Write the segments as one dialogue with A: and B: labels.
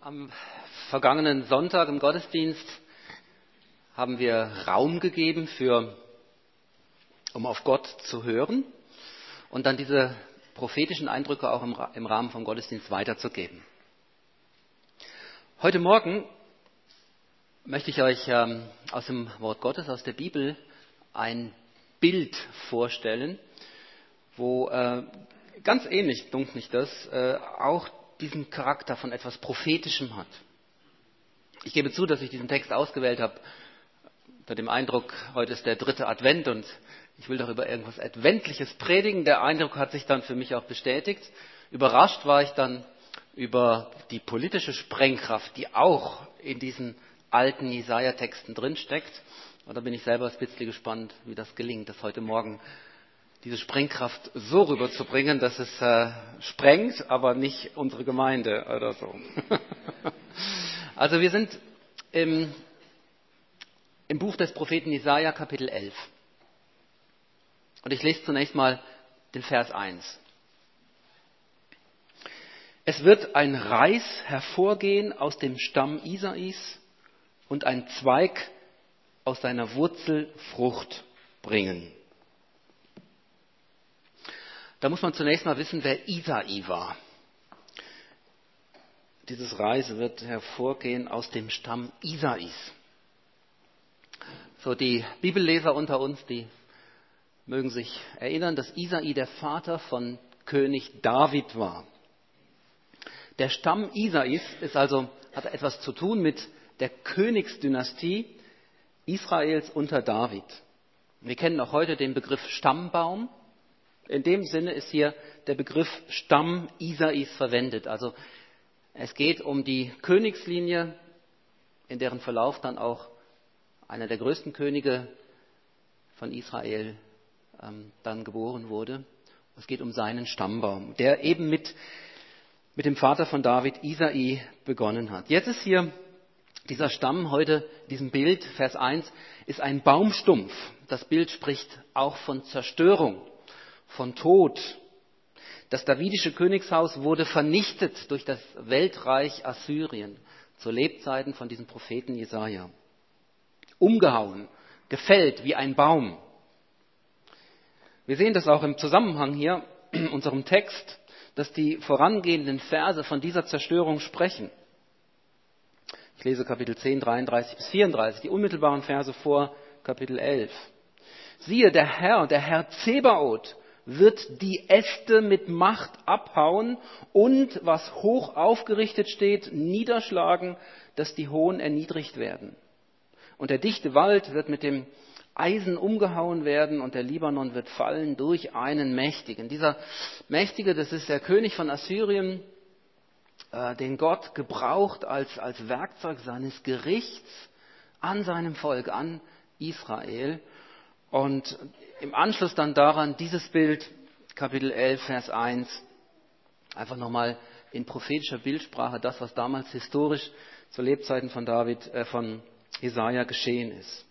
A: Am vergangenen Sonntag im Gottesdienst haben wir Raum gegeben für, um auf Gott zu hören und dann diese prophetischen Eindrücke auch im, Rahmen vom Gottesdienst weiterzugeben. Heute Morgen möchte ich euch ähm, aus dem Wort Gottes, aus der Bibel, ein Bild vorstellen, wo äh, ganz ähnlich, dunkt mich das, äh, auch diesen Charakter von etwas Prophetischem hat. Ich gebe zu, dass ich diesen Text ausgewählt habe unter dem Eindruck, heute ist der dritte Advent und ich will doch über irgendwas Adventliches predigen. Der Eindruck hat sich dann für mich auch bestätigt. Überrascht war ich dann über die politische Sprengkraft, die auch in diesen alten Jesaja-Texten drinsteckt. Und da bin ich selber bisschen gespannt, wie das gelingt, das heute Morgen diese Sprengkraft so rüberzubringen, dass es äh, sprengt, aber nicht unsere Gemeinde oder so. also wir sind im, im Buch des Propheten Jesaja, Kapitel 11. Und ich lese zunächst mal den Vers 1. Es wird ein Reis hervorgehen aus dem Stamm Isais und ein Zweig aus seiner Wurzel Frucht bringen. Da muss man zunächst mal wissen, wer Isai war. Dieses Reis wird hervorgehen aus dem Stamm Isais. So, die Bibelleser unter uns, die mögen sich erinnern, dass Isai der Vater von König David war. Der Stamm Isais ist also, hat etwas zu tun mit der Königsdynastie Israels unter David. Wir kennen auch heute den Begriff Stammbaum. In dem Sinne ist hier der Begriff Stamm Isais verwendet. Also es geht um die Königslinie, in deren Verlauf dann auch einer der größten Könige von Israel ähm, dann geboren wurde. Es geht um seinen Stammbaum, der eben mit, mit dem Vater von David, Isai, begonnen hat. Jetzt ist hier dieser Stamm heute, diesem Bild, Vers 1, ist ein Baumstumpf. Das Bild spricht auch von Zerstörung von Tod. Das davidische Königshaus wurde vernichtet durch das Weltreich Assyrien zu Lebzeiten von diesem Propheten Jesaja. Umgehauen, gefällt wie ein Baum. Wir sehen das auch im Zusammenhang hier in unserem Text, dass die vorangehenden Verse von dieser Zerstörung sprechen. Ich lese Kapitel 10, 33 bis 34, die unmittelbaren Verse vor Kapitel 11. Siehe, der Herr, der Herr Zebaoth, wird die Äste mit Macht abhauen und, was hoch aufgerichtet steht, niederschlagen, dass die Hohen erniedrigt werden. Und der dichte Wald wird mit dem Eisen umgehauen werden und der Libanon wird fallen durch einen Mächtigen. Dieser Mächtige, das ist der König von Assyrien, äh, den Gott gebraucht als, als Werkzeug seines Gerichts an seinem Volk, an Israel. Und im Anschluss dann daran dieses Bild, Kapitel 11, Vers 1, einfach nochmal in prophetischer Bildsprache das, was damals historisch zu Lebzeiten von David, äh, von Jesaja geschehen ist.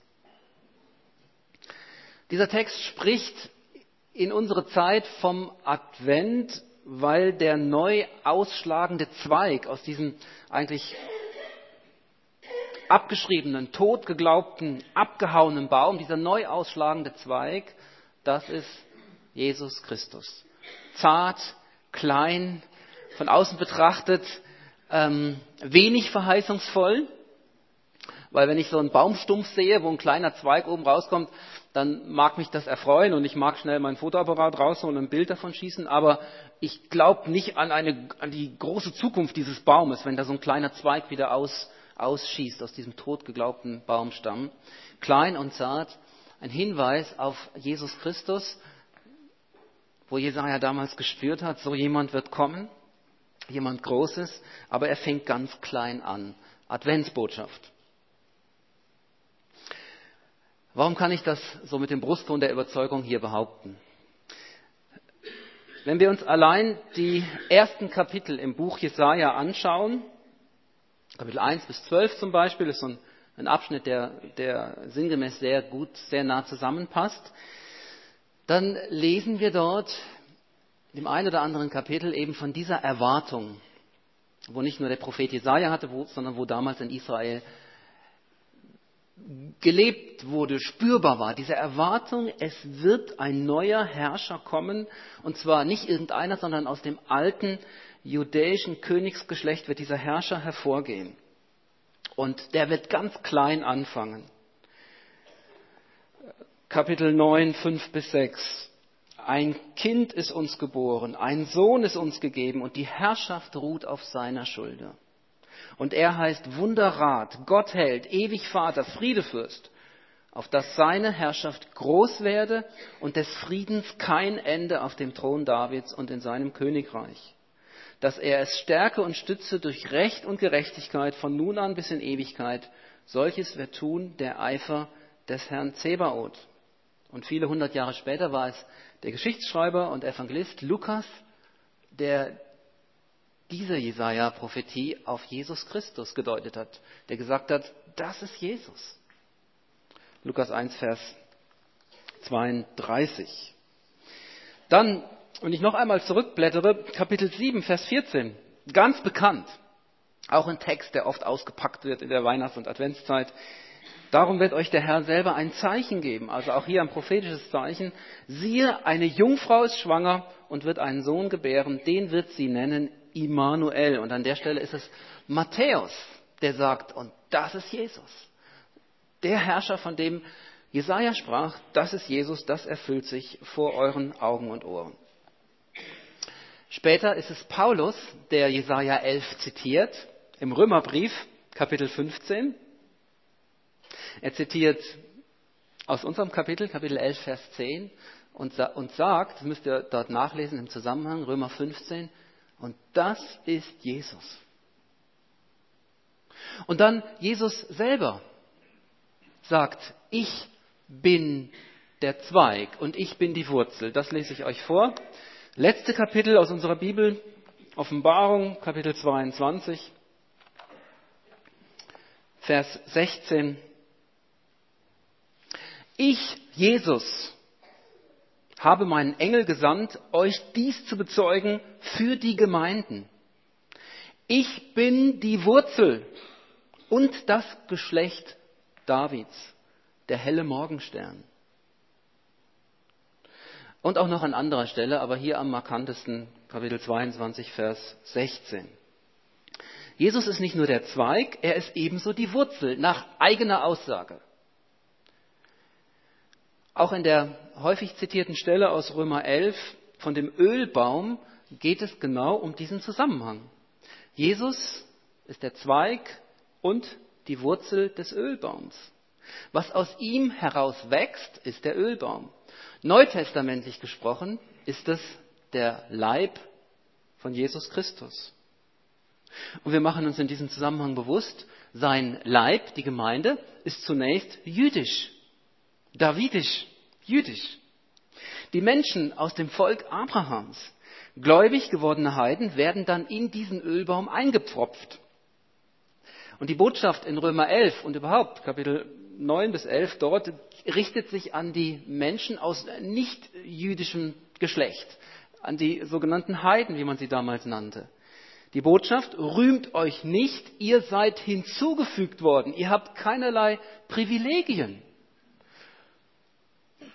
A: Dieser Text spricht in unsere Zeit vom Advent, weil der neu ausschlagende Zweig aus diesem eigentlich abgeschriebenen, totgeglaubten, abgehauenen Baum, dieser neu ausschlagende Zweig, das ist Jesus Christus. Zart, klein, von außen betrachtet, ähm, wenig verheißungsvoll, weil wenn ich so einen Baumstumpf sehe, wo ein kleiner Zweig oben rauskommt, dann mag mich das erfreuen und ich mag schnell meinen Fotoapparat rausholen und ein Bild davon schießen, aber ich glaube nicht an, eine, an die große Zukunft dieses Baumes, wenn da so ein kleiner Zweig wieder aus, ausschießt aus diesem totgeglaubten Baumstamm. Klein und zart, ein Hinweis auf Jesus Christus, wo Jesaja damals gespürt hat, so jemand wird kommen, jemand Großes, aber er fängt ganz klein an. Adventsbotschaft. Warum kann ich das so mit dem Brustton der Überzeugung hier behaupten? Wenn wir uns allein die ersten Kapitel im Buch Jesaja anschauen, Kapitel 1 bis 12 zum Beispiel, ist so ein, ein Abschnitt, der, der sinngemäß sehr gut, sehr nah zusammenpasst. Dann lesen wir dort dem einen oder anderen Kapitel eben von dieser Erwartung, wo nicht nur der Prophet Jesaja hatte, wo, sondern wo damals in Israel gelebt wurde, spürbar war. Diese Erwartung, es wird ein neuer Herrscher kommen, und zwar nicht irgendeiner, sondern aus dem alten judäischen Königsgeschlecht wird dieser Herrscher hervorgehen. Und der wird ganz klein anfangen. Kapitel 9, 5 bis 6. Ein Kind ist uns geboren, ein Sohn ist uns gegeben und die Herrschaft ruht auf seiner Schulter. Und er heißt Wunderrat, Gottheld, ewig Vater, Friedefürst, auf dass seine Herrschaft groß werde und des Friedens kein Ende auf dem Thron Davids und in seinem Königreich. Dass er es stärke und stütze durch Recht und Gerechtigkeit von nun an bis in Ewigkeit. Solches wird tun der Eifer des Herrn Zebaoth. Und viele hundert Jahre später war es der Geschichtsschreiber und Evangelist Lukas, der diese Jesaja-Prophetie auf Jesus Christus gedeutet hat, der gesagt hat, das ist Jesus. Lukas 1, Vers 32. Dann, wenn ich noch einmal zurückblättere, Kapitel 7, Vers 14, ganz bekannt, auch ein Text, der oft ausgepackt wird in der Weihnachts- und Adventszeit. Darum wird euch der Herr selber ein Zeichen geben, also auch hier ein prophetisches Zeichen. Siehe, eine Jungfrau ist schwanger und wird einen Sohn gebären, den wird sie nennen Immanuel. Und an der Stelle ist es Matthäus, der sagt, und das ist Jesus. Der Herrscher, von dem Jesaja sprach, das ist Jesus, das erfüllt sich vor euren Augen und Ohren. Später ist es Paulus, der Jesaja 11 zitiert, im Römerbrief, Kapitel 15. Er zitiert aus unserem Kapitel, Kapitel 11, Vers 10, und, sagt, das müsst ihr dort nachlesen im Zusammenhang, Römer 15, und das ist Jesus. Und dann Jesus selber sagt, ich bin der Zweig und ich bin die Wurzel. Das lese ich euch vor. Letzte Kapitel aus unserer Bibel, Offenbarung, Kapitel 22, Vers 16. Ich, Jesus, habe meinen Engel gesandt, euch dies zu bezeugen für die Gemeinden. Ich bin die Wurzel und das Geschlecht Davids, der helle Morgenstern. Und auch noch an anderer Stelle, aber hier am markantesten, Kapitel 22, Vers 16. Jesus ist nicht nur der Zweig, er ist ebenso die Wurzel, nach eigener Aussage. Auch in der häufig zitierten Stelle aus Römer 11 von dem Ölbaum geht es genau um diesen Zusammenhang. Jesus ist der Zweig und die Wurzel des Ölbaums. Was aus ihm heraus wächst, ist der Ölbaum. Neutestamentlich gesprochen ist es der Leib von Jesus Christus. Und wir machen uns in diesem Zusammenhang bewusst, sein Leib, die Gemeinde, ist zunächst jüdisch davidisch, jüdisch. Die Menschen aus dem Volk Abrahams, gläubig gewordene Heiden, werden dann in diesen Ölbaum eingepfropft. Und die Botschaft in Römer 11 und überhaupt Kapitel 9 bis 11 dort richtet sich an die Menschen aus nicht jüdischem Geschlecht, an die sogenannten Heiden, wie man sie damals nannte. Die Botschaft, rühmt euch nicht, ihr seid hinzugefügt worden, ihr habt keinerlei Privilegien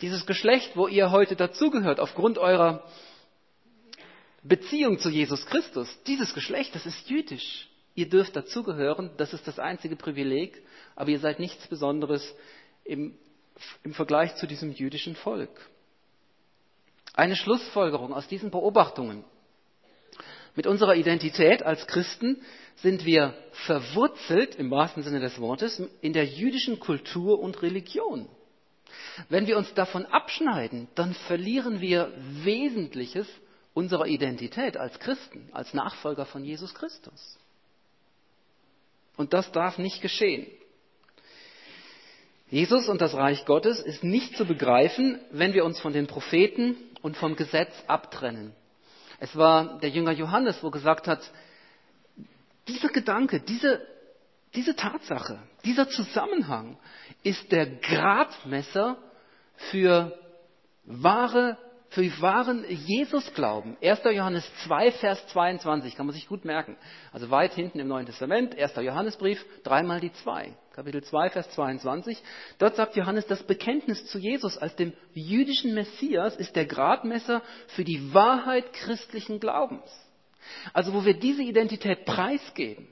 A: dieses Geschlecht, wo ihr heute dazugehört, aufgrund eurer Beziehung zu Jesus Christus, dieses Geschlecht, das ist jüdisch. Ihr dürft dazugehören, das ist das einzige Privileg, aber ihr seid nichts Besonderes im, im Vergleich zu diesem jüdischen Volk. Eine Schlussfolgerung aus diesen Beobachtungen. Mit unserer Identität als Christen sind wir verwurzelt, im wahrsten Sinne des Wortes, in der jüdischen Kultur und Religion. Wenn wir uns davon abschneiden, dann verlieren wir Wesentliches unserer Identität als Christen, als Nachfolger von Jesus Christus. Und das darf nicht geschehen. Jesus und das Reich Gottes ist nicht zu begreifen, wenn wir uns von den Propheten und vom Gesetz abtrennen. Es war der Jünger Johannes, wo gesagt hat, dieser Gedanke, diese diese Tatsache, dieser Zusammenhang ist der Gradmesser für wahre für wahren Jesus glauben. 1. Johannes 2, Vers 22, kann man sich gut merken. Also weit hinten im Neuen Testament, 1. Johannesbrief, dreimal die 2. Kapitel 2, Vers 22. Dort sagt Johannes, das Bekenntnis zu Jesus als dem jüdischen Messias ist der Gradmesser für die Wahrheit christlichen Glaubens. Also wo wir diese Identität preisgeben,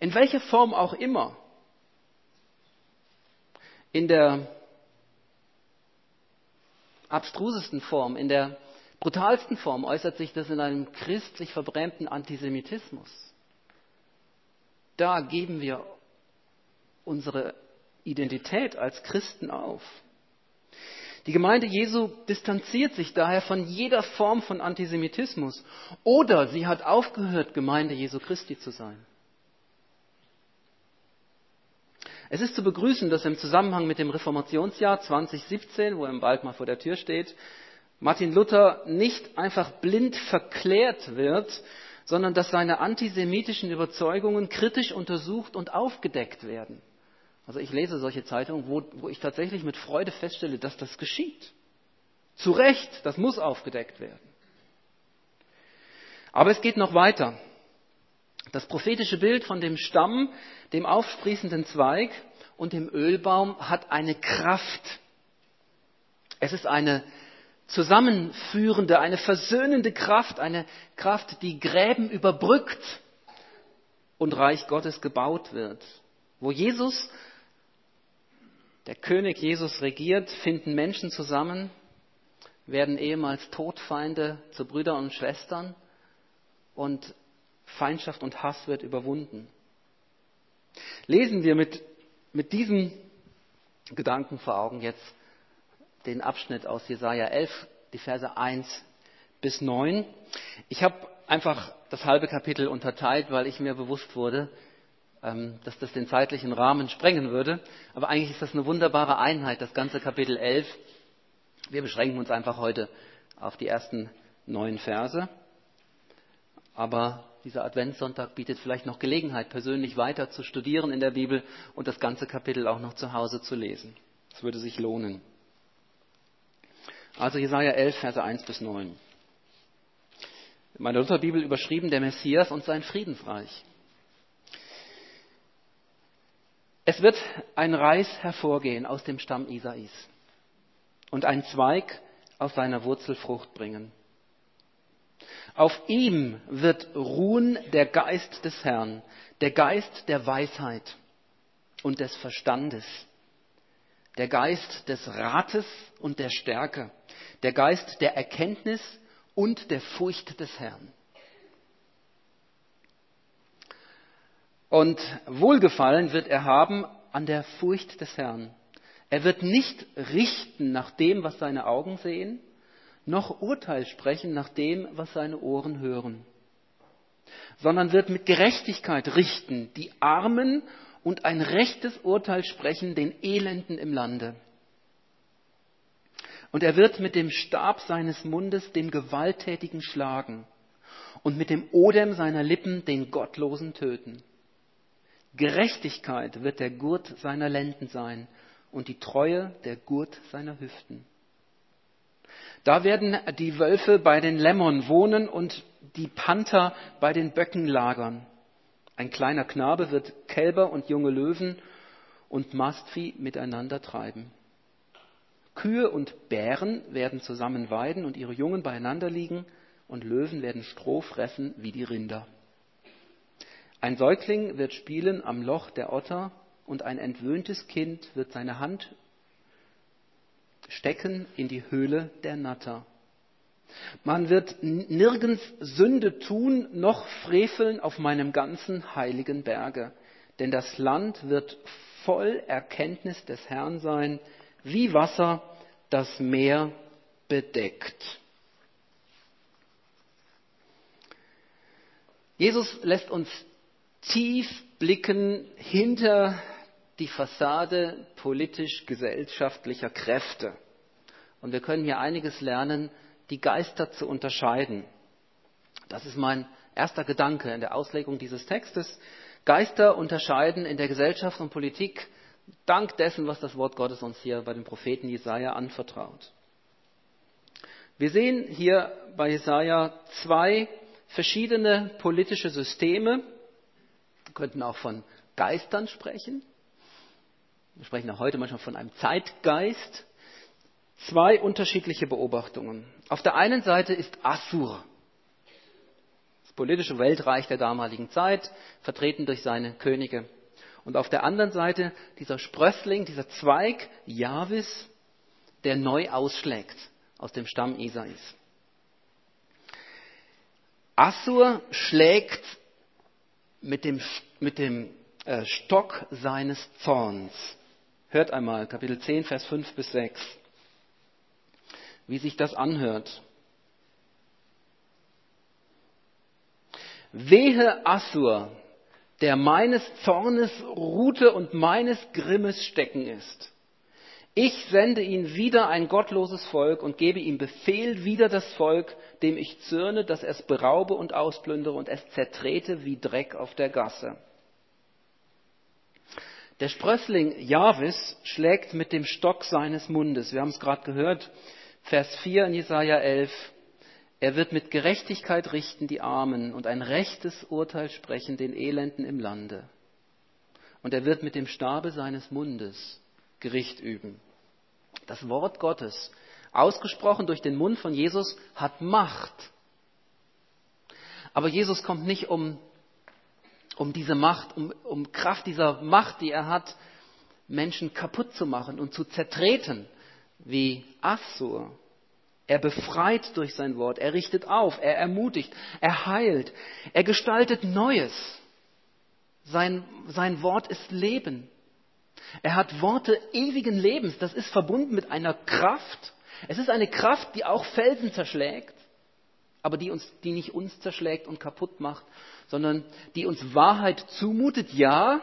A: in welcher Form auch immer, in der abstrusesten Form, in der brutalsten Form äußert sich das in einem christlich verbrämten Antisemitismus. Da geben wir unsere Identität als Christen auf. Die Gemeinde Jesu distanziert sich daher von jeder Form von Antisemitismus oder sie hat aufgehört, Gemeinde Jesu Christi zu sein. Es ist zu begrüßen, dass im Zusammenhang mit dem Reformationsjahr 2017, wo er bald mal vor der Tür steht, Martin Luther nicht einfach blind verklärt wird, sondern dass seine antisemitischen Überzeugungen kritisch untersucht und aufgedeckt werden. Also ich lese solche Zeitungen, wo, wo ich tatsächlich mit Freude feststelle, dass das geschieht. Zu Recht, das muss aufgedeckt werden. Aber es geht noch weiter. Das prophetische Bild von dem Stamm, dem aufsprießenden Zweig und dem Ölbaum hat eine Kraft. Es ist eine zusammenführende, eine versöhnende Kraft, eine Kraft, die Gräben überbrückt und Reich Gottes gebaut wird. Wo Jesus, der König Jesus regiert, finden Menschen zusammen, werden ehemals Todfeinde zu Brüdern und Schwestern und Feindschaft und Hass wird überwunden. Lesen wir mit, mit diesem Gedanken vor Augen jetzt den Abschnitt aus Jesaja 11, die Verse 1 bis 9. Ich habe einfach das halbe Kapitel unterteilt, weil ich mir bewusst wurde, ähm, dass das den zeitlichen Rahmen sprengen würde. Aber eigentlich ist das eine wunderbare Einheit, das ganze Kapitel 11. Wir beschränken uns einfach heute auf die ersten neun Verse. Aber dieser Adventssonntag bietet vielleicht noch Gelegenheit, persönlich weiter zu studieren in der Bibel und das ganze Kapitel auch noch zu Hause zu lesen. Es würde sich lohnen. Also Jesaja 11, Verse 1 bis 9. In meiner Lutherbibel überschrieben der Messias und sein Friedensreich. Es wird ein Reis hervorgehen aus dem Stamm Isais und ein Zweig aus seiner Wurzel Frucht bringen. Auf ihm wird ruhen der Geist des Herrn, der Geist der Weisheit und des Verstandes, der Geist des Rates und der Stärke, der Geist der Erkenntnis und der Furcht des Herrn. Und Wohlgefallen wird er haben an der Furcht des Herrn. Er wird nicht richten nach dem, was seine Augen sehen, noch Urteil sprechen nach dem, was seine Ohren hören, sondern wird mit Gerechtigkeit richten die Armen und ein rechtes Urteil sprechen den Elenden im Lande. Und er wird mit dem Stab seines Mundes den Gewalttätigen schlagen und mit dem Odem seiner Lippen den Gottlosen töten. Gerechtigkeit wird der Gurt seiner Lenden sein und die Treue der Gurt seiner Hüften. Da werden die Wölfe bei den Lämmern wohnen und die Panther bei den Böcken lagern. Ein kleiner Knabe wird Kälber und junge Löwen und Mastvieh miteinander treiben. Kühe und Bären werden zusammen weiden und ihre Jungen beieinander liegen, und Löwen werden Stroh fressen wie die Rinder. Ein Säugling wird spielen am Loch der Otter, und ein entwöhntes Kind wird seine Hand stecken in die Höhle der Natter. Man wird nirgends Sünde tun, noch freveln auf meinem ganzen heiligen Berge. Denn das Land wird voll Erkenntnis des Herrn sein, wie Wasser das Meer bedeckt. Jesus lässt uns tief blicken hinter die Fassade politisch-gesellschaftlicher Kräfte. Und wir können hier einiges lernen, die Geister zu unterscheiden. Das ist mein erster Gedanke in der Auslegung dieses Textes. Geister unterscheiden in der Gesellschaft und Politik dank dessen, was das Wort Gottes uns hier bei dem Propheten Jesaja anvertraut. Wir sehen hier bei Jesaja zwei verschiedene politische Systeme. Wir könnten auch von Geistern sprechen. Wir sprechen auch heute manchmal von einem Zeitgeist. Zwei unterschiedliche Beobachtungen. Auf der einen Seite ist Assur, das politische Weltreich der damaligen Zeit, vertreten durch seine Könige. Und auf der anderen Seite dieser Sprössling, dieser Zweig, Javis, der neu ausschlägt aus dem Stamm Isais. Assur schlägt mit dem, mit dem äh, Stock seines Zorns. Hört einmal Kapitel 10, Vers 5 bis 6, wie sich das anhört. Wehe Assur, der meines Zornes Rute und meines Grimmes Stecken ist. Ich sende ihn wieder ein gottloses Volk und gebe ihm Befehl wieder das Volk, dem ich zürne, dass er es beraube und ausplündere und es zertrete wie Dreck auf der Gasse. Der Sprössling Javis schlägt mit dem Stock seines Mundes. Wir haben es gerade gehört, Vers 4 in Jesaja 11. Er wird mit Gerechtigkeit richten die Armen und ein rechtes Urteil sprechen den Elenden im Lande. Und er wird mit dem Stabe seines Mundes Gericht üben. Das Wort Gottes, ausgesprochen durch den Mund von Jesus, hat Macht. Aber Jesus kommt nicht um, um diese Macht, um, um Kraft dieser Macht, die er hat, Menschen kaputt zu machen und zu zertreten, wie Assur. Er befreit durch sein Wort, er richtet auf, er ermutigt, er heilt, er gestaltet Neues. Sein, sein Wort ist Leben. Er hat Worte ewigen Lebens. Das ist verbunden mit einer Kraft. Es ist eine Kraft, die auch Felsen zerschlägt, aber die, uns, die nicht uns zerschlägt und kaputt macht, sondern die uns Wahrheit zumutet, ja,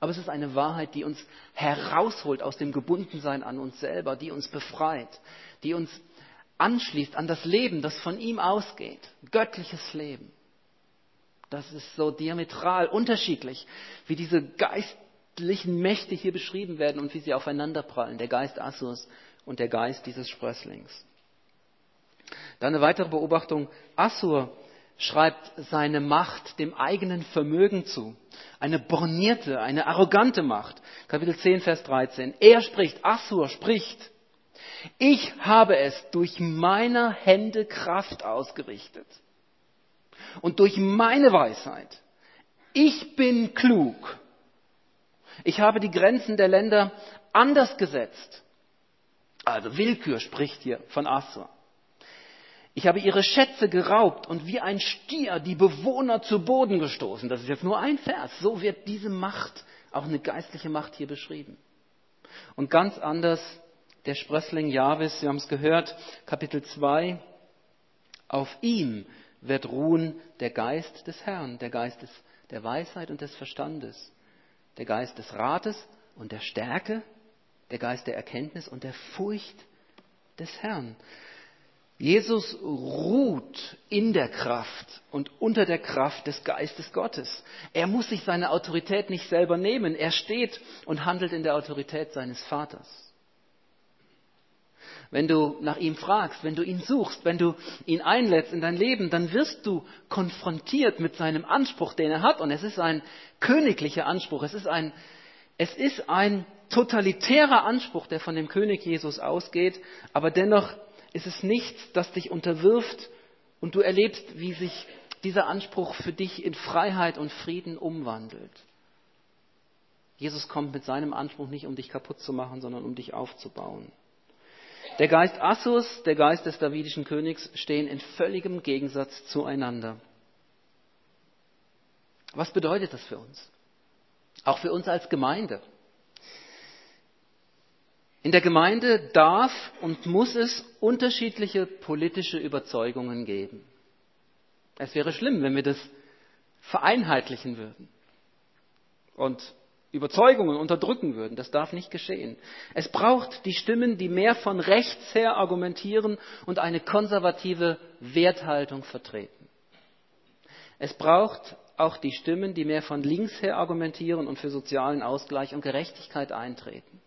A: aber es ist eine Wahrheit, die uns herausholt aus dem Gebundensein an uns selber, die uns befreit, die uns anschließt an das Leben, das von ihm ausgeht. Göttliches Leben. Das ist so diametral unterschiedlich, wie diese geistlichen Mächte hier beschrieben werden und wie sie aufeinanderprallen. Der Geist Assurs und der Geist dieses Sprösslings. Dann eine weitere Beobachtung. Assur schreibt seine Macht dem eigenen Vermögen zu. Eine bornierte, eine arrogante Macht. Kapitel 10, Vers 13. Er spricht, Assur spricht, ich habe es durch meine Hände Kraft ausgerichtet und durch meine Weisheit. Ich bin klug. Ich habe die Grenzen der Länder anders gesetzt. Also Willkür spricht hier von Assur. Ich habe ihre Schätze geraubt und wie ein Stier die Bewohner zu Boden gestoßen. Das ist jetzt nur ein Vers. So wird diese Macht, auch eine geistliche Macht hier beschrieben. Und ganz anders der Sprössling Javis, Sie haben es gehört, Kapitel 2, auf ihm wird ruhen der Geist des Herrn, der Geist des, der Weisheit und des Verstandes, der Geist des Rates und der Stärke, der Geist der Erkenntnis und der Furcht des Herrn. Jesus ruht in der Kraft und unter der Kraft des Geistes Gottes. Er muss sich seine Autorität nicht selber nehmen. Er steht und handelt in der Autorität seines Vaters wenn du nach ihm fragst, wenn du ihn suchst, wenn du ihn einlädst in dein Leben, dann wirst du konfrontiert mit seinem Anspruch, den er hat. Und es ist ein königlicher Anspruch. Es ist ein, es ist ein totalitärer Anspruch, der von dem König Jesus ausgeht. Aber dennoch ist es nichts, das dich unterwirft und du erlebst, wie sich dieser Anspruch für dich in Freiheit und Frieden umwandelt. Jesus kommt mit seinem Anspruch nicht, um dich kaputt zu machen, sondern um dich aufzubauen. Der Geist Assus, der Geist des davidischen Königs stehen in völligem Gegensatz zueinander. Was bedeutet das für uns? Auch für uns als Gemeinde. In der Gemeinde darf und muss es unterschiedliche politische Überzeugungen geben. Es wäre schlimm, wenn wir das vereinheitlichen würden und Überzeugungen unterdrücken würden. Das darf nicht geschehen. Es braucht die Stimmen, die mehr von rechts her argumentieren und eine konservative Werthaltung vertreten. Es braucht auch die Stimmen, die mehr von links her argumentieren und für sozialen Ausgleich und Gerechtigkeit eintreten.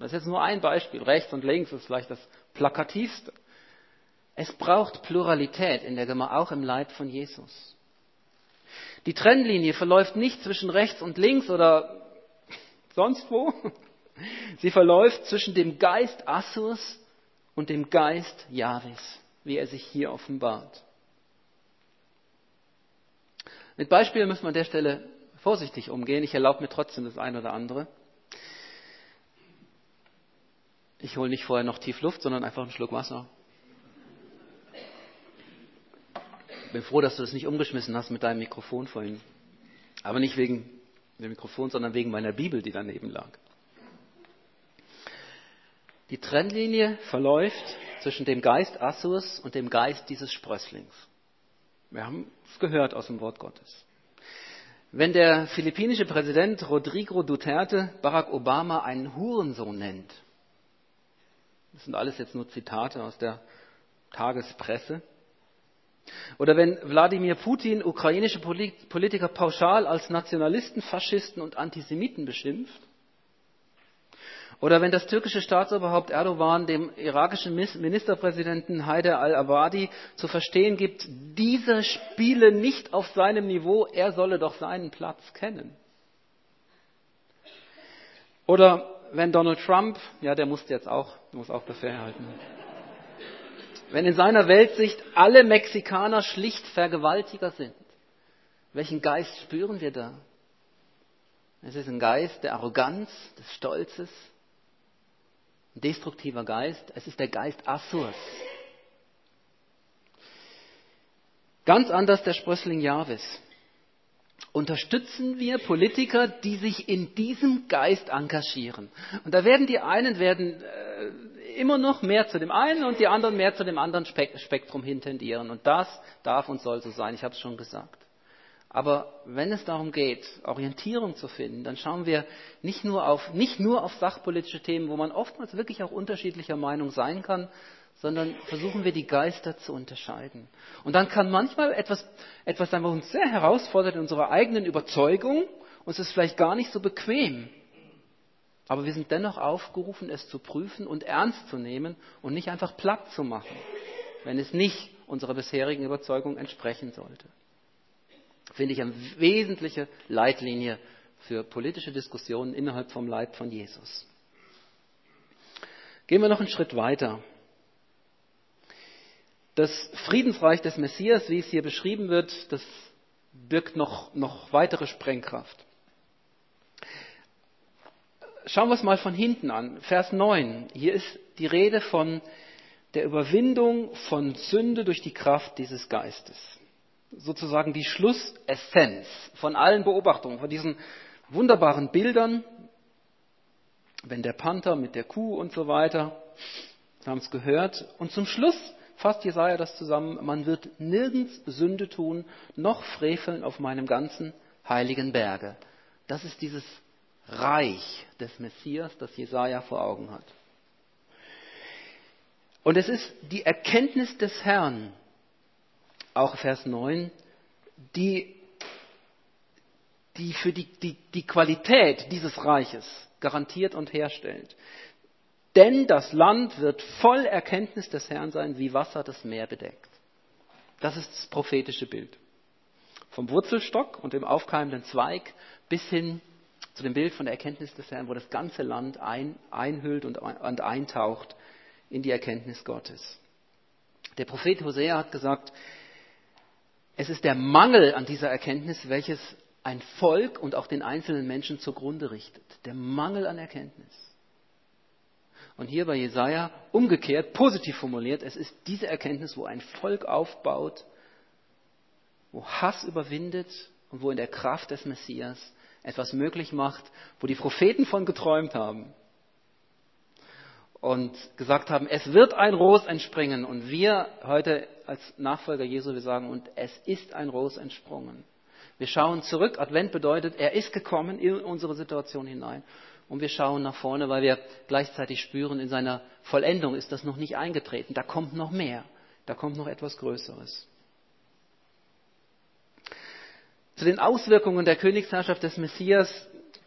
A: Das ist jetzt nur ein Beispiel. Rechts und links ist vielleicht das plakativste. Es braucht Pluralität in der Gemeinde, auch im Leib von Jesus. Die Trennlinie verläuft nicht zwischen rechts und links oder sonst wo. Sie verläuft zwischen dem Geist Assurs und dem Geist Jahwes, wie er sich hier offenbart. Mit Beispielen müssen wir an der Stelle vorsichtig umgehen. Ich erlaube mir trotzdem das eine oder andere. Ich hole nicht vorher noch tief Luft, sondern einfach einen Schluck Wasser. Ich bin froh, dass du das nicht umgeschmissen hast mit deinem Mikrofon vorhin. Aber nicht wegen dem Mikrofon, sondern wegen meiner Bibel, die daneben lag. Die Trennlinie verläuft zwischen dem Geist Assurs und dem Geist dieses Sprösslings. Wir haben es gehört aus dem Wort Gottes. Wenn der philippinische Präsident Rodrigo Duterte Barack Obama einen Hurensohn nennt, das sind alles jetzt nur Zitate aus der Tagespresse, oder wenn Wladimir Putin ukrainische Politiker pauschal als Nationalisten, Faschisten und Antisemiten beschimpft, oder wenn das türkische Staatsoberhaupt Erdogan dem irakischen Ministerpräsidenten Haider al-Abadi zu verstehen gibt, dieser spiele nicht auf seinem Niveau, er solle doch seinen Platz kennen. Oder wenn Donald Trump, ja, der muss jetzt auch, muss auch dafür herhalten. Wenn in seiner Weltsicht alle Mexikaner schlicht Vergewaltiger sind, welchen Geist spüren wir da? Es ist ein Geist der Arroganz, des Stolzes, ein destruktiver Geist. Es ist der Geist Assurs. Ganz anders der Sprössling Jahwes. Unterstützen wir Politiker, die sich in diesem Geist engagieren. Und da werden die einen werden äh, immer noch mehr zu dem einen und die anderen mehr zu dem anderen Spektrum hintendieren. Und das darf und soll so sein. Ich habe es schon gesagt. Aber wenn es darum geht, Orientierung zu finden, dann schauen wir nicht nur, auf, nicht nur auf sachpolitische Themen, wo man oftmals wirklich auch unterschiedlicher Meinung sein kann, sondern versuchen wir die Geister zu unterscheiden. Und dann kann manchmal etwas, etwas sein, was uns sehr herausfordert in unserer eigenen Überzeugung, uns ist vielleicht gar nicht so bequem. Aber wir sind dennoch aufgerufen, es zu prüfen und ernst zu nehmen und nicht einfach platt zu machen, wenn es nicht unserer bisherigen Überzeugung entsprechen sollte finde ich eine wesentliche Leitlinie für politische Diskussionen innerhalb vom Leib von Jesus. Gehen wir noch einen Schritt weiter. Das Friedensreich des Messias, wie es hier beschrieben wird, das birgt noch, noch weitere Sprengkraft. Schauen wir es mal von hinten an. Vers 9. Hier ist die Rede von der Überwindung von Sünde durch die Kraft dieses Geistes sozusagen die Schlussessenz von allen Beobachtungen, von diesen wunderbaren Bildern, wenn der Panther mit der Kuh und so weiter, wir haben es gehört. Und zum Schluss fasst Jesaja das zusammen, man wird nirgends Sünde tun, noch freveln auf meinem ganzen heiligen Berge. Das ist dieses Reich des Messias, das Jesaja vor Augen hat. Und es ist die Erkenntnis des Herrn, auch Vers 9, die, die für die, die, die Qualität dieses Reiches garantiert und herstellt. Denn das Land wird voll Erkenntnis des Herrn sein, wie Wasser das Meer bedeckt. Das ist das prophetische Bild. Vom Wurzelstock und dem aufkeimenden Zweig bis hin zu dem Bild von der Erkenntnis des Herrn, wo das ganze Land ein, einhüllt und, und eintaucht in die Erkenntnis Gottes. Der Prophet Hosea hat gesagt, es ist der Mangel an dieser Erkenntnis, welches ein Volk und auch den einzelnen Menschen zugrunde richtet. Der Mangel an Erkenntnis. Und hier bei Jesaja umgekehrt, positiv formuliert, es ist diese Erkenntnis, wo ein Volk aufbaut, wo Hass überwindet und wo in der Kraft des Messias etwas möglich macht, wo die Propheten von geträumt haben und gesagt haben, es wird ein Ros entspringen. Und wir heute als Nachfolger Jesu, wir sagen, und es ist ein Ros entsprungen. Wir schauen zurück. Advent bedeutet, er ist gekommen in unsere Situation hinein. Und wir schauen nach vorne, weil wir gleichzeitig spüren, in seiner Vollendung ist das noch nicht eingetreten. Da kommt noch mehr. Da kommt noch etwas Größeres. Zu den Auswirkungen der Königsherrschaft des Messias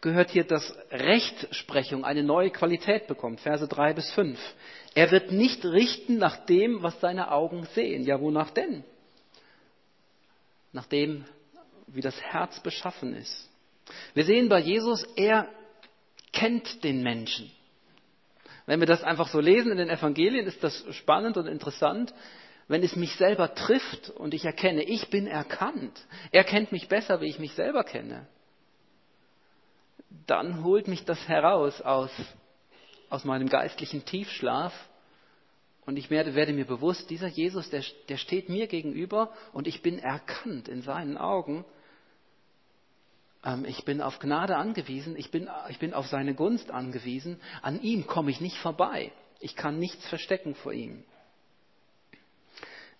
A: gehört hier, dass Rechtsprechung eine neue Qualität bekommt, Verse 3 bis 5. Er wird nicht richten nach dem, was seine Augen sehen. Ja, wonach denn? Nach dem, wie das Herz beschaffen ist. Wir sehen bei Jesus, er kennt den Menschen. Wenn wir das einfach so lesen in den Evangelien, ist das spannend und interessant. Wenn es mich selber trifft und ich erkenne, ich bin erkannt, er kennt mich besser, wie ich mich selber kenne, dann holt mich das heraus aus, aus meinem geistlichen Tiefschlaf und ich werde, werde mir bewusst, dieser Jesus, der, der steht mir gegenüber und ich bin erkannt in seinen Augen ich bin auf Gnade angewiesen, ich bin, ich bin auf seine Gunst angewiesen. An ihm komme ich nicht vorbei. Ich kann nichts verstecken vor ihm.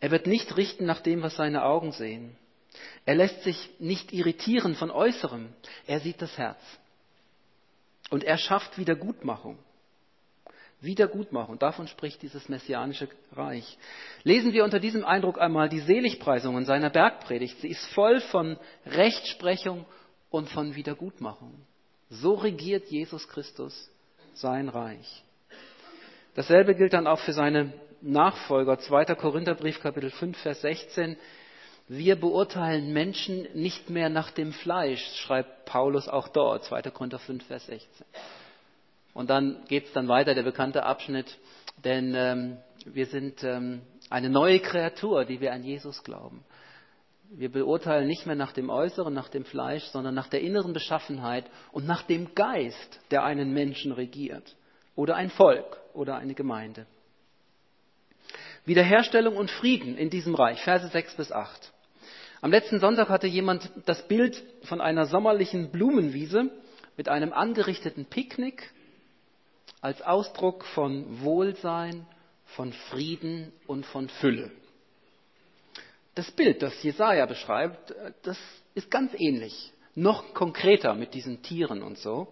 A: Er wird nicht richten nach dem, was seine Augen sehen. Er lässt sich nicht irritieren von Äußerem. Er sieht das Herz. Und er schafft Wiedergutmachung. Wiedergutmachung, davon spricht dieses messianische Reich. Lesen wir unter diesem Eindruck einmal die Seligpreisungen seiner Bergpredigt. Sie ist voll von Rechtsprechung und von Wiedergutmachung. So regiert Jesus Christus sein Reich. Dasselbe gilt dann auch für seine Nachfolger. 2. Korintherbrief, Kapitel 5, Vers 16. Wir beurteilen Menschen nicht mehr nach dem Fleisch, schreibt Paulus auch dort, 2. Korinther 5, Vers 16. Und dann geht es dann weiter, der bekannte Abschnitt, denn ähm, wir sind ähm, eine neue Kreatur, die wir an Jesus glauben. Wir beurteilen nicht mehr nach dem Äußeren, nach dem Fleisch, sondern nach der inneren Beschaffenheit und nach dem Geist, der einen Menschen regiert oder ein Volk oder eine Gemeinde. Wiederherstellung und Frieden in diesem Reich, Verse 6 bis 8. Am letzten Sonntag hatte jemand das Bild von einer sommerlichen Blumenwiese mit einem angerichteten Picknick als Ausdruck von Wohlsein, von Frieden und von Fülle. Das Bild, das Jesaja beschreibt, das ist ganz ähnlich. Noch konkreter mit diesen Tieren und so.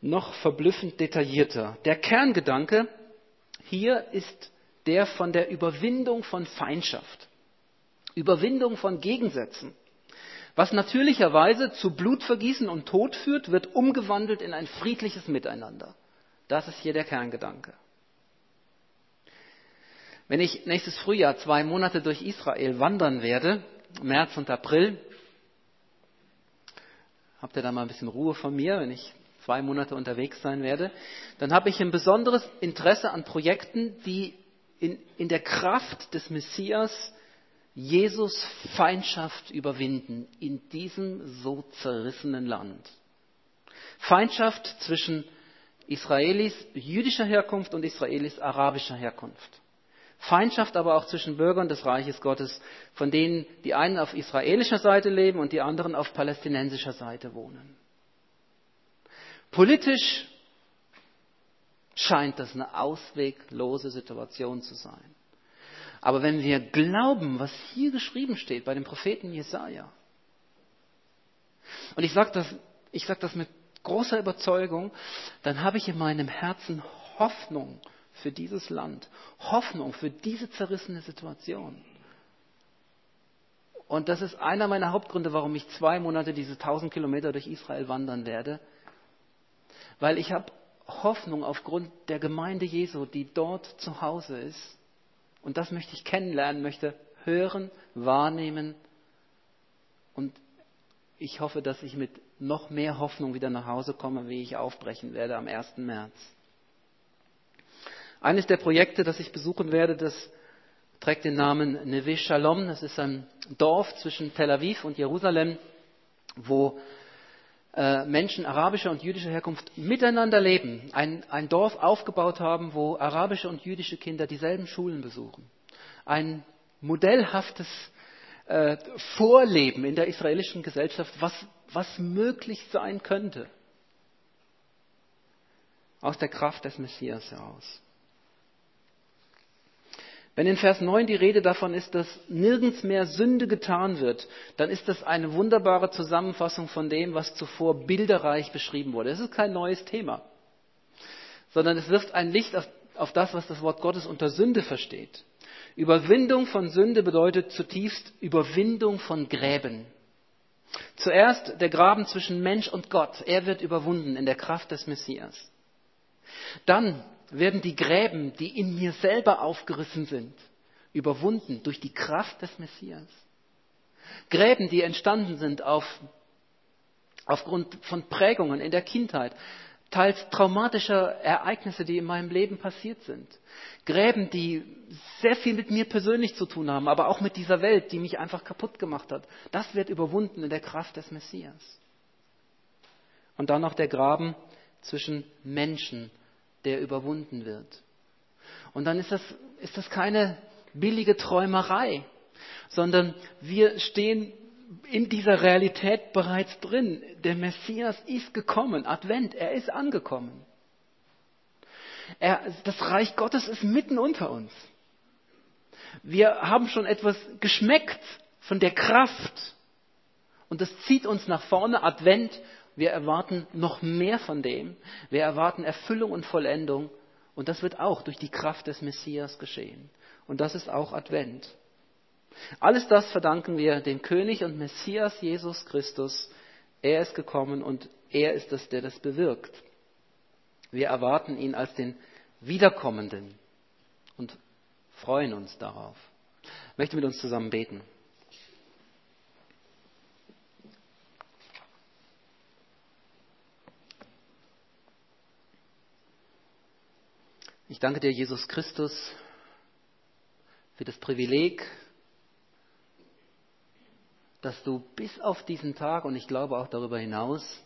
A: Noch verblüffend detaillierter. Der Kerngedanke hier ist der von der Überwindung von Feindschaft. Überwindung von Gegensätzen. Was natürlicherweise zu Blutvergießen und Tod führt, wird umgewandelt in ein friedliches Miteinander. Das ist hier der Kerngedanke. Wenn ich nächstes Frühjahr zwei Monate durch Israel wandern werde, März und April, habt ihr da mal ein bisschen Ruhe von mir, wenn ich zwei Monate unterwegs sein werde, dann habe ich ein besonderes Interesse an Projekten, die in, in der Kraft des Messias Jesus Feindschaft überwinden in diesem so zerrissenen Land. Feindschaft zwischen Israelis jüdischer Herkunft und Israelis arabischer Herkunft. Feindschaft aber auch zwischen Bürgern des Reiches Gottes, von denen die einen auf israelischer Seite leben und die anderen auf palästinensischer Seite wohnen. Politisch scheint das eine ausweglose Situation zu sein. Aber wenn wir glauben, was hier geschrieben steht bei dem Propheten Jesaja, und ich sage das, ich sag das mit großer Überzeugung, dann habe ich in meinem Herzen Hoffnung für dieses Land, Hoffnung für diese zerrissene Situation. Und das ist einer meiner Hauptgründe, warum ich zwei Monate diese tausend Kilometer durch Israel wandern werde. Weil ich habe Hoffnung aufgrund der Gemeinde Jesu, die dort zu Hause ist. Und das möchte ich kennenlernen, möchte hören, wahrnehmen. Und ich hoffe, dass ich mit noch mehr Hoffnung wieder nach Hause komme, wie ich aufbrechen werde am 1. März. Eines der Projekte, das ich besuchen werde, das trägt den Namen Neve Shalom. Das ist ein Dorf zwischen Tel Aviv und Jerusalem, wo äh, Menschen arabischer und jüdischer Herkunft miteinander leben. Ein, ein Dorf aufgebaut haben, wo arabische und jüdische Kinder dieselben Schulen besuchen. Ein modellhaftes äh, Vorleben in der israelischen Gesellschaft, was, was möglich sein könnte. Aus der Kraft des Messias heraus. Wenn in Vers 9 die Rede davon ist, dass nirgends mehr Sünde getan wird, dann ist das eine wunderbare Zusammenfassung von dem, was zuvor bilderreich beschrieben wurde. Es ist kein neues Thema, sondern es wirft ein Licht auf, auf das, was das Wort Gottes unter Sünde versteht. Überwindung von Sünde bedeutet zutiefst Überwindung von Gräben. Zuerst der Graben zwischen Mensch und Gott. Er wird überwunden in der Kraft des Messias. Dann werden die Gräben, die in mir selber aufgerissen sind, überwunden durch die Kraft des Messias. Gräben, die entstanden sind auf, aufgrund von Prägungen in der Kindheit, teils traumatischer Ereignisse, die in meinem Leben passiert sind. Gräben, die sehr viel mit mir persönlich zu tun haben, aber auch mit dieser Welt, die mich einfach kaputt gemacht hat. Das wird überwunden in der Kraft des Messias. Und dann noch der Graben zwischen Menschen, der überwunden wird. Und dann ist das, ist das keine billige Träumerei, sondern wir stehen in dieser Realität bereits drin. Der Messias ist gekommen, Advent, er ist angekommen. Er, das Reich Gottes ist mitten unter uns. Wir haben schon etwas geschmeckt von der Kraft und das zieht uns nach vorne, Advent. Wir erwarten noch mehr von dem. Wir erwarten Erfüllung und Vollendung und das wird auch durch die Kraft des Messias geschehen. Und das ist auch Advent. Alles das verdanken wir dem König und Messias Jesus Christus. Er ist gekommen und er ist es, der das bewirkt. Wir erwarten ihn als den Wiederkommenden und freuen uns darauf. Ich möchte mit uns zusammen beten. Ich danke dir, Jesus Christus, für das Privileg, dass du bis auf diesen Tag und ich glaube auch darüber hinaus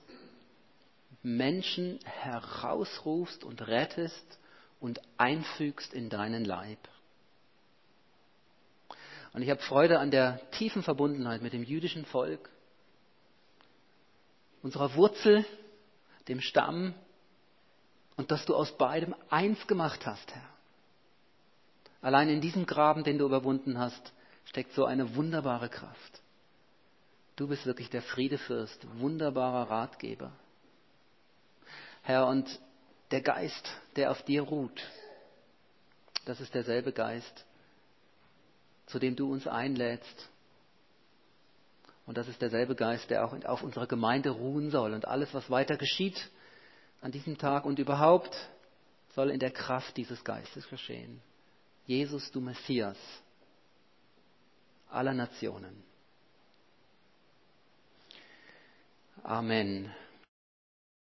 A: Menschen herausrufst und rettest und einfügst in deinen Leib. Und ich habe Freude an der tiefen Verbundenheit mit dem jüdischen Volk, unserer Wurzel, dem Stamm, und dass du aus beidem eins gemacht hast, Herr. Allein in diesem Graben, den du überwunden hast, steckt so eine wunderbare Kraft. Du bist wirklich der Friedefürst, wunderbarer Ratgeber. Herr, und der Geist, der auf dir ruht, das ist derselbe Geist, zu dem du uns einlädst. Und das ist derselbe Geist, der auch auf unserer Gemeinde ruhen soll. Und alles, was weiter geschieht an diesem Tag und überhaupt, soll in der Kraft dieses Geistes geschehen. Jesus, du Messias aller Nationen. Amen.